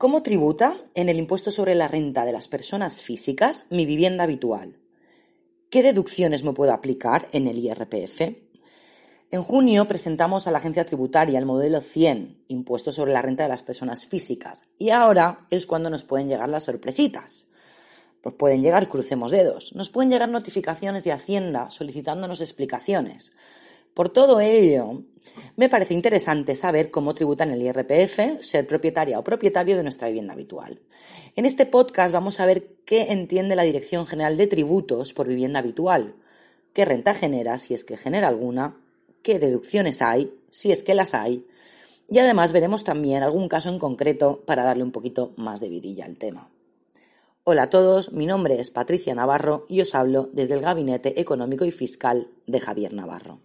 ¿Cómo tributa en el impuesto sobre la renta de las personas físicas mi vivienda habitual? ¿Qué deducciones me puedo aplicar en el IRPF? En junio presentamos a la agencia tributaria el modelo 100, impuesto sobre la renta de las personas físicas, y ahora es cuando nos pueden llegar las sorpresitas. Pues pueden llegar, crucemos dedos, nos pueden llegar notificaciones de Hacienda solicitándonos explicaciones. Por todo ello, me parece interesante saber cómo tributan el IRPF ser propietaria o propietario de nuestra vivienda habitual. En este podcast vamos a ver qué entiende la Dirección General de Tributos por vivienda habitual, qué renta genera, si es que genera alguna, qué deducciones hay, si es que las hay, y además veremos también algún caso en concreto para darle un poquito más de vidilla al tema. Hola a todos, mi nombre es Patricia Navarro y os hablo desde el Gabinete Económico y Fiscal de Javier Navarro.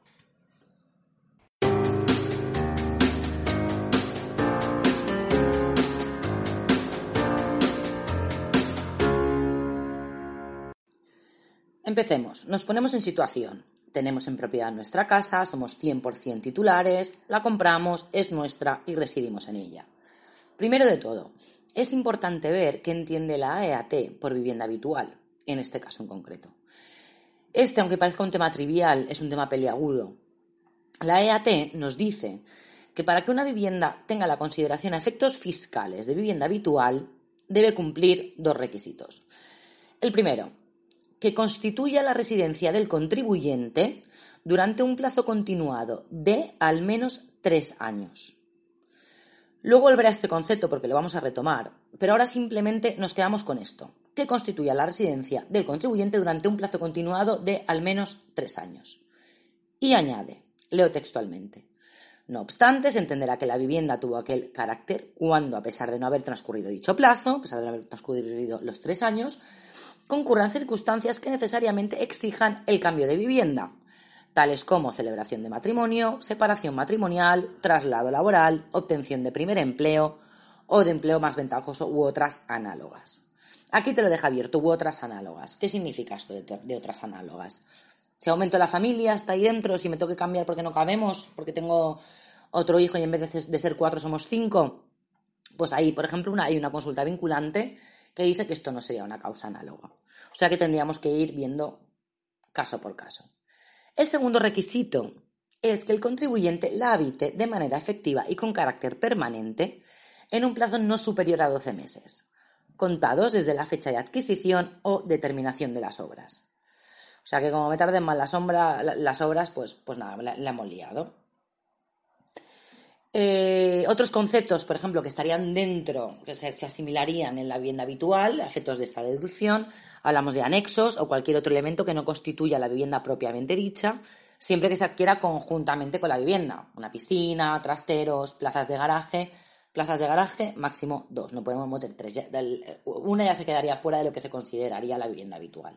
Empecemos, nos ponemos en situación. Tenemos en propiedad nuestra casa, somos 100% titulares, la compramos, es nuestra y residimos en ella. Primero de todo, es importante ver qué entiende la AEAT por vivienda habitual, en este caso en concreto. Este, aunque parezca un tema trivial, es un tema peliagudo. La EAT nos dice que para que una vivienda tenga la consideración a efectos fiscales de vivienda habitual, debe cumplir dos requisitos. El primero, que constituya la residencia del contribuyente durante un plazo continuado de al menos tres años. Luego volverá a este concepto porque lo vamos a retomar, pero ahora simplemente nos quedamos con esto, que constituya la residencia del contribuyente durante un plazo continuado de al menos tres años. Y añade, leo textualmente, no obstante, se entenderá que la vivienda tuvo aquel carácter cuando, a pesar de no haber transcurrido dicho plazo, a pesar de no haber transcurrido los tres años, concurran circunstancias que necesariamente exijan el cambio de vivienda, tales como celebración de matrimonio, separación matrimonial, traslado laboral, obtención de primer empleo o de empleo más ventajoso u otras análogas. Aquí te lo deja abierto, u otras análogas. ¿Qué significa esto de, otras análogas? Si aumento la familia, está ahí dentro, si me tengo que cambiar porque no cabemos, porque tengo otro hijo y en vez de ser cuatro somos cinco, pues ahí, por ejemplo, hay una consulta vinculante que dice que esto no sería una causa análoga. O sea que tendríamos que ir viendo caso por caso. El segundo requisito es que el contribuyente la habite de manera efectiva y con carácter permanente en un plazo no superior a 12 meses, contados desde la fecha de adquisición o determinación de las obras. O sea que como me tarden mal las, las obras, pues, pues nada, la, la hemos liado. Eh, otros conceptos, por ejemplo, que estarían dentro, que se, asimilarían en la vivienda habitual, efectos de esta deducción, hablamos de anexos o cualquier otro elemento que no constituya la vivienda propiamente dicha, siempre que se adquiera conjuntamente con la vivienda. Una piscina, trasteros, plazas de garaje. Plazas de garaje, máximo dos, no podemos meter tres. Una ya se quedaría fuera de lo que se consideraría la vivienda habitual.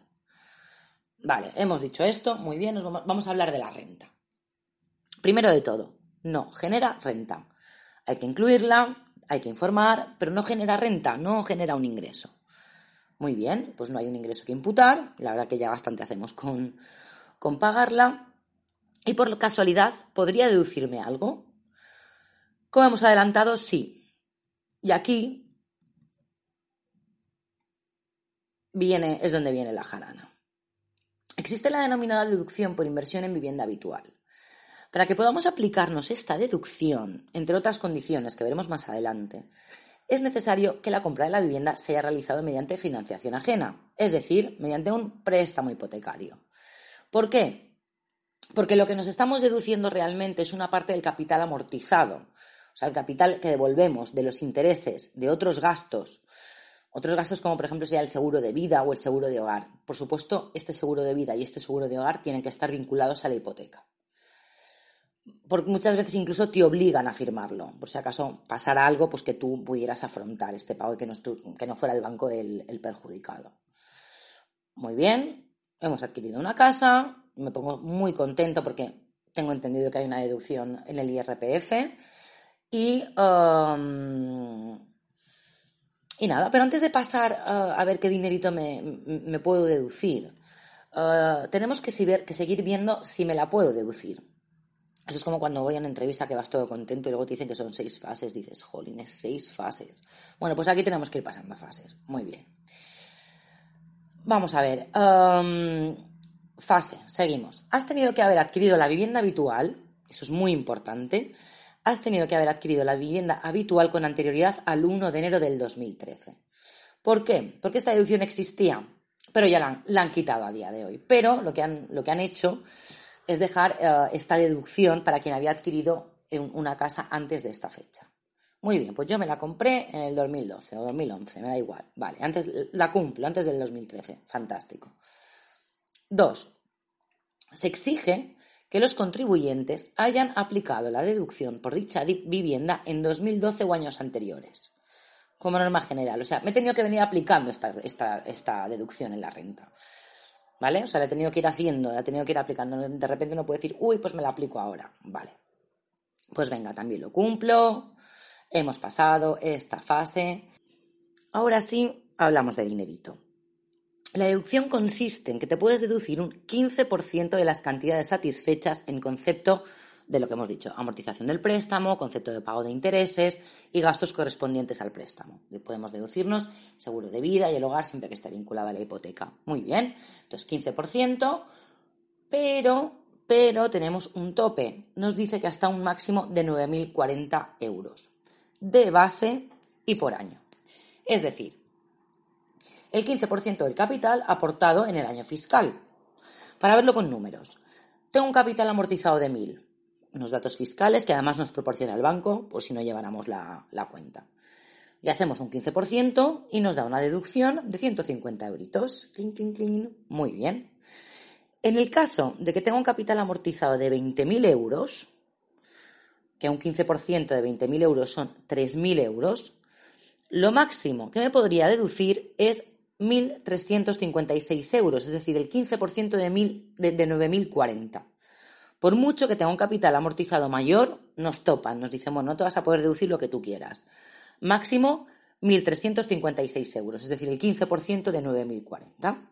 Vale, hemos dicho esto, muy bien, vamos a hablar de la renta. Primero de todo, no, genera renta. Hay que incluirla, hay que informar, pero no genera renta, no genera un ingreso. Muy bien, pues no hay un ingreso que imputar, la verdad que ya bastante hacemos con, con pagarla. Y por casualidad, ¿podría deducirme algo? Como hemos adelantado, sí. Y aquí viene, es donde viene la jarana. Existe la denominada deducción por inversión en vivienda habitual. Para que podamos aplicarnos esta deducción, entre otras condiciones que veremos más adelante, es necesario que la compra de la vivienda se haya realizado mediante financiación ajena, es decir, mediante un préstamo hipotecario. ¿Por qué? Porque lo que nos estamos deduciendo realmente es una parte del capital amortizado, o sea, el capital que devolvemos de los intereses de otros gastos, otros gastos como por ejemplo sea el seguro de vida o el seguro de hogar. Por supuesto, este seguro de vida y este seguro de hogar tienen que estar vinculados a la hipoteca. porque muchas veces incluso te obligan a firmarlo, por si acaso pasara algo, pues que tú pudieras afrontar este pago y que no, que no fuera el banco el, el perjudicado. Muy bien, hemos adquirido una casa, me pongo muy contento porque tengo entendido que hay una deducción en el IRPF y, um, y nada, pero antes de pasar uh, a ver qué dinerito me, puedo deducir, uh, tenemos que, seguir viendo si me la puedo deducir. Eso es como cuando voy a una entrevista que vas todo contento y luego te dicen que son seis fases, dices, jolines, seis fases. Bueno, pues aquí tenemos que ir pasando fases. Muy bien. Vamos a ver. Um, fase, seguimos. Has tenido que haber adquirido la vivienda habitual, eso es muy importante. Has tenido que haber adquirido la vivienda habitual con anterioridad al 1 de enero del 2013. ¿Por qué? Porque esta deducción existía, pero ya la han, quitado a día de hoy. Pero lo que han, lo que han hecho es dejar eh, esta deducción para quien había adquirido una casa antes de esta fecha. Muy bien, pues yo me la compré en el 2012 o 2011, me da igual. Vale, antes la cumplo, antes del 2013. Fantástico. Dos, se exige que los contribuyentes hayan aplicado la deducción por dicha vivienda en 2012 o años anteriores, como norma general. O sea, me he tenido que venir aplicando esta, esta deducción en la renta. ¿Vale? O sea, le he tenido que ir haciendo, le he tenido que ir aplicando. De repente no puedo decir, uy, pues me la aplico ahora. Vale. Pues venga, también lo cumplo. Hemos pasado esta fase. Ahora sí, hablamos de dinerito. La deducción consiste en que te puedes deducir un 15% de las cantidades satisfechas en concepto de lo que hemos dicho, amortización del préstamo, concepto de pago de intereses y gastos correspondientes al préstamo. Podemos deducirnos seguro de vida y el hogar siempre que esté vinculado a la hipoteca. Muy bien, entonces 15%, pero, pero tenemos un tope. Nos dice que hasta un máximo de 9.040 euros de base y por año. Es decir, el 15% del capital aportado en el año fiscal. Para verlo con números, tengo un capital amortizado de 1.000 unos datos fiscales que además nos proporciona el banco, por si no lleváramos la, cuenta. Le hacemos un 15% y nos da una deducción de 150 euritos. Muy bien. En el caso de que tenga un capital amortizado de 20.000 euros, que un 15% de 20.000 euros son 3.000 euros, lo máximo que me podría deducir es 1.356 euros, es decir, el 15% de, de, de 9.040. Por mucho que tenga un capital amortizado mayor, nos topan, nos dicen, bueno, no te vas a poder deducir lo que tú quieras. Máximo 1.356 euros, es decir, el 15% de 9.040.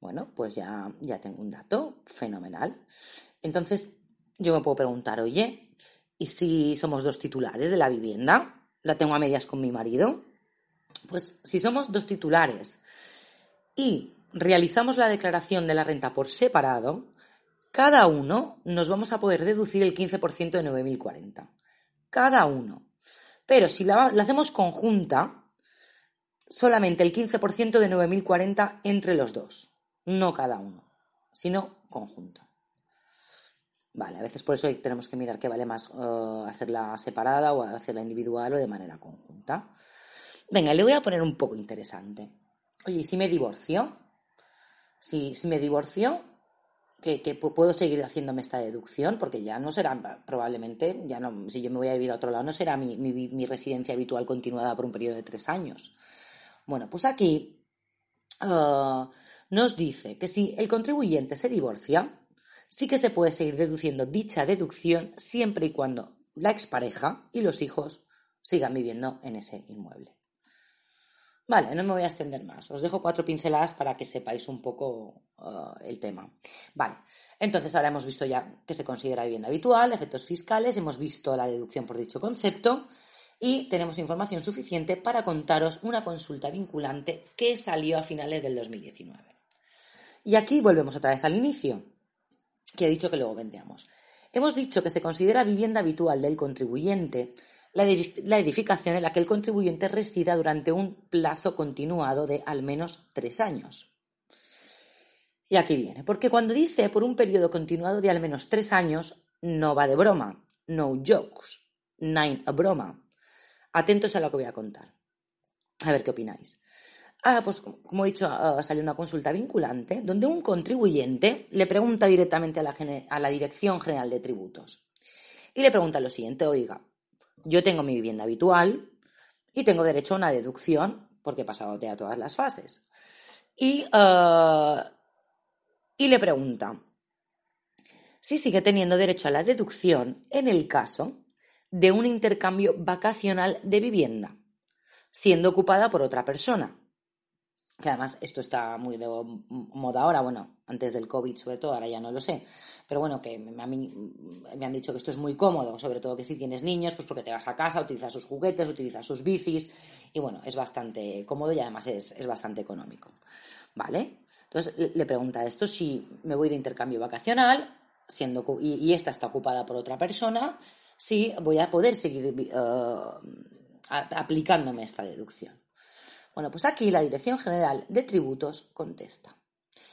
Bueno, pues ya, ya tengo un dato fenomenal. Entonces, yo me puedo preguntar, oye, ¿y si somos dos titulares de la vivienda? ¿La tengo a medias con mi marido? Pues si somos dos titulares y realizamos la declaración de la renta por separado, cada uno nos vamos a poder deducir el 15% de 9.040. Cada uno. Pero si la, hacemos conjunta, solamente el 15% de 9.040 entre los dos. No cada uno, sino conjunto. Vale, a veces por eso tenemos que mirar qué vale más eh, hacerla separada o hacerla individual o de manera conjunta. Venga, le voy a poner un poco interesante. Oye, ¿y si me divorcio? Si, si me divorcio, que, puedo seguir haciéndome esta deducción, porque ya no será, probablemente, ya no, si yo me voy a vivir a otro lado, no será mi, residencia habitual continuada por un periodo de tres años. Bueno, pues aquí ah, nos dice que si el contribuyente se divorcia, sí que se puede seguir deduciendo dicha deducción siempre y cuando la expareja y los hijos sigan viviendo en ese inmueble. Vale, no me voy a extender más. Os dejo cuatro pinceladas para que sepáis un poco uh, el tema. Vale, entonces ahora hemos visto ya que se considera vivienda habitual, efectos fiscales, hemos visto la deducción por dicho concepto y tenemos información suficiente para contaros una consulta vinculante que salió a finales del 2019. Y aquí volvemos otra vez al inicio, que he dicho que luego vendríamos. Hemos dicho que se considera vivienda habitual del contribuyente la edificación en la que el contribuyente resida durante un plazo continuado de al menos tres años. Y aquí viene, porque cuando dice por un periodo continuado de al menos tres años, no va de broma, no jokes, nine a broma. Atentos a lo que voy a contar. A ver qué opináis. Ah, pues como he dicho, ah, salió una consulta vinculante donde un contribuyente le pregunta directamente a la, a la Dirección General de Tributos y le pregunta lo siguiente, oiga, yo tengo mi vivienda habitual y tengo derecho a una deducción porque he pasado ya todas las fases. Y, ah, y le pregunta si sigue teniendo derecho a la deducción en el caso de un intercambio vacacional de vivienda, siendo ocupada por otra persona que además esto está muy de moda ahora, bueno, antes del COVID sobre todo, ahora ya no lo sé, pero bueno, que a mí me han dicho que esto es muy cómodo, sobre todo que si tienes niños, pues porque te vas a casa, utilizas sus juguetes, utilizas sus bicis, y bueno, es bastante cómodo y además es, bastante económico, ¿vale? Entonces le pregunta esto, si me voy de intercambio vacacional, siendo y, esta está ocupada por otra persona, si voy a poder seguir eh, aplicándome esta deducción. Bueno, pues aquí la Dirección General de Tributos contesta.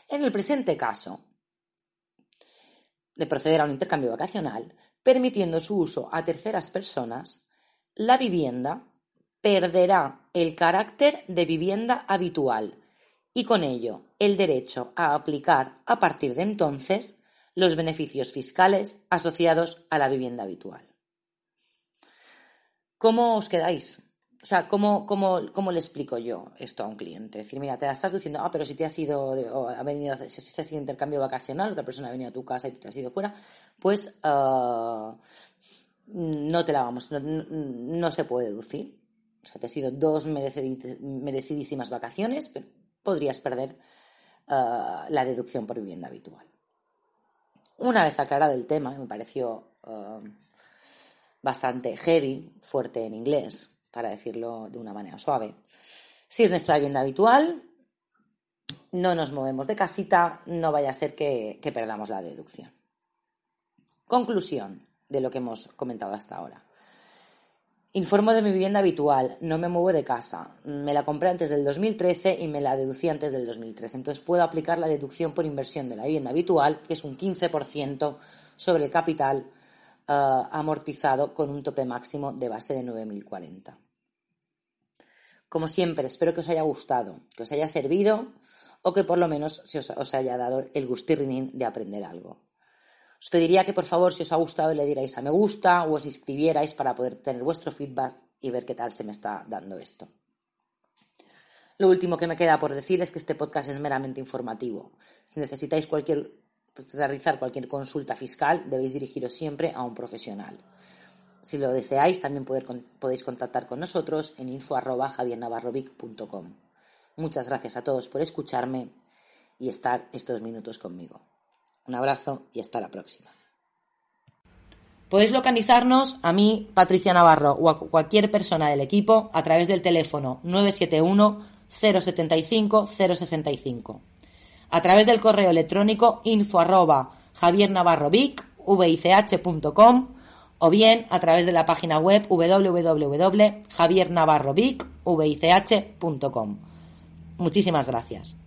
En el presente caso, de proceder a un intercambio vacacional, permitiendo su uso a terceras personas, la vivienda perderá el carácter de vivienda habitual y con ello el derecho a aplicar a partir de entonces los beneficios fiscales asociados a la vivienda habitual. ¿Cómo os quedáis? O sea, ¿cómo, cómo, cómo le explico yo esto a un cliente? Es decir, mira, te estás diciendo, ah, pero si te has ido, ha venido, si se ha sido intercambio vacacional, otra persona ha venido a tu casa y tú te has ido fuera, pues ah, no te la vamos, no, se puede deducir. O sea, te has ido dos merecidísimas vacaciones, pero podrías perder ah, la deducción por vivienda habitual. Una vez aclarado el tema, me pareció bastante heavy, fuerte en inglés, para decirlo de una manera suave. Si es nuestra vivienda habitual, no nos movemos de casita, no vaya a ser que, perdamos la deducción. Conclusión de lo que hemos comentado hasta ahora. Informo de mi vivienda habitual, no me muevo de casa. Me la compré antes del 2013 y me la deducí antes del 2013. Entonces puedo aplicar la deducción por inversión de la vivienda habitual, que es un 15% sobre el capital eh, amortizado con un tope máximo de base de 9.040. Como siempre, espero que os haya gustado, que os haya servido o que por lo menos se os, haya dado el gustirrinín de aprender algo. Os pediría que por favor, si os ha gustado, le dierais a me gusta o os inscribierais para poder tener vuestro feedback y ver qué tal se me está dando esto. Lo último que me queda por decir es que este podcast es meramente informativo. Si necesitáis realizar cualquier consulta fiscal, debéis dirigiros siempre a un profesional. Si lo deseáis, también podéis contactar con nosotros en info.javiernavarrovic.com. Muchas gracias a todos por escucharme y estar estos minutos conmigo. Un abrazo y hasta la próxima. Podéis localizarnos a mí, Patricia Navarro, o a cualquier persona del equipo a través del teléfono 971 075 065 a través del correo electrónico info arroba javiernavarrovic.com o bien a través de la página web www.javiernavarrovic.com. Muchísimas gracias.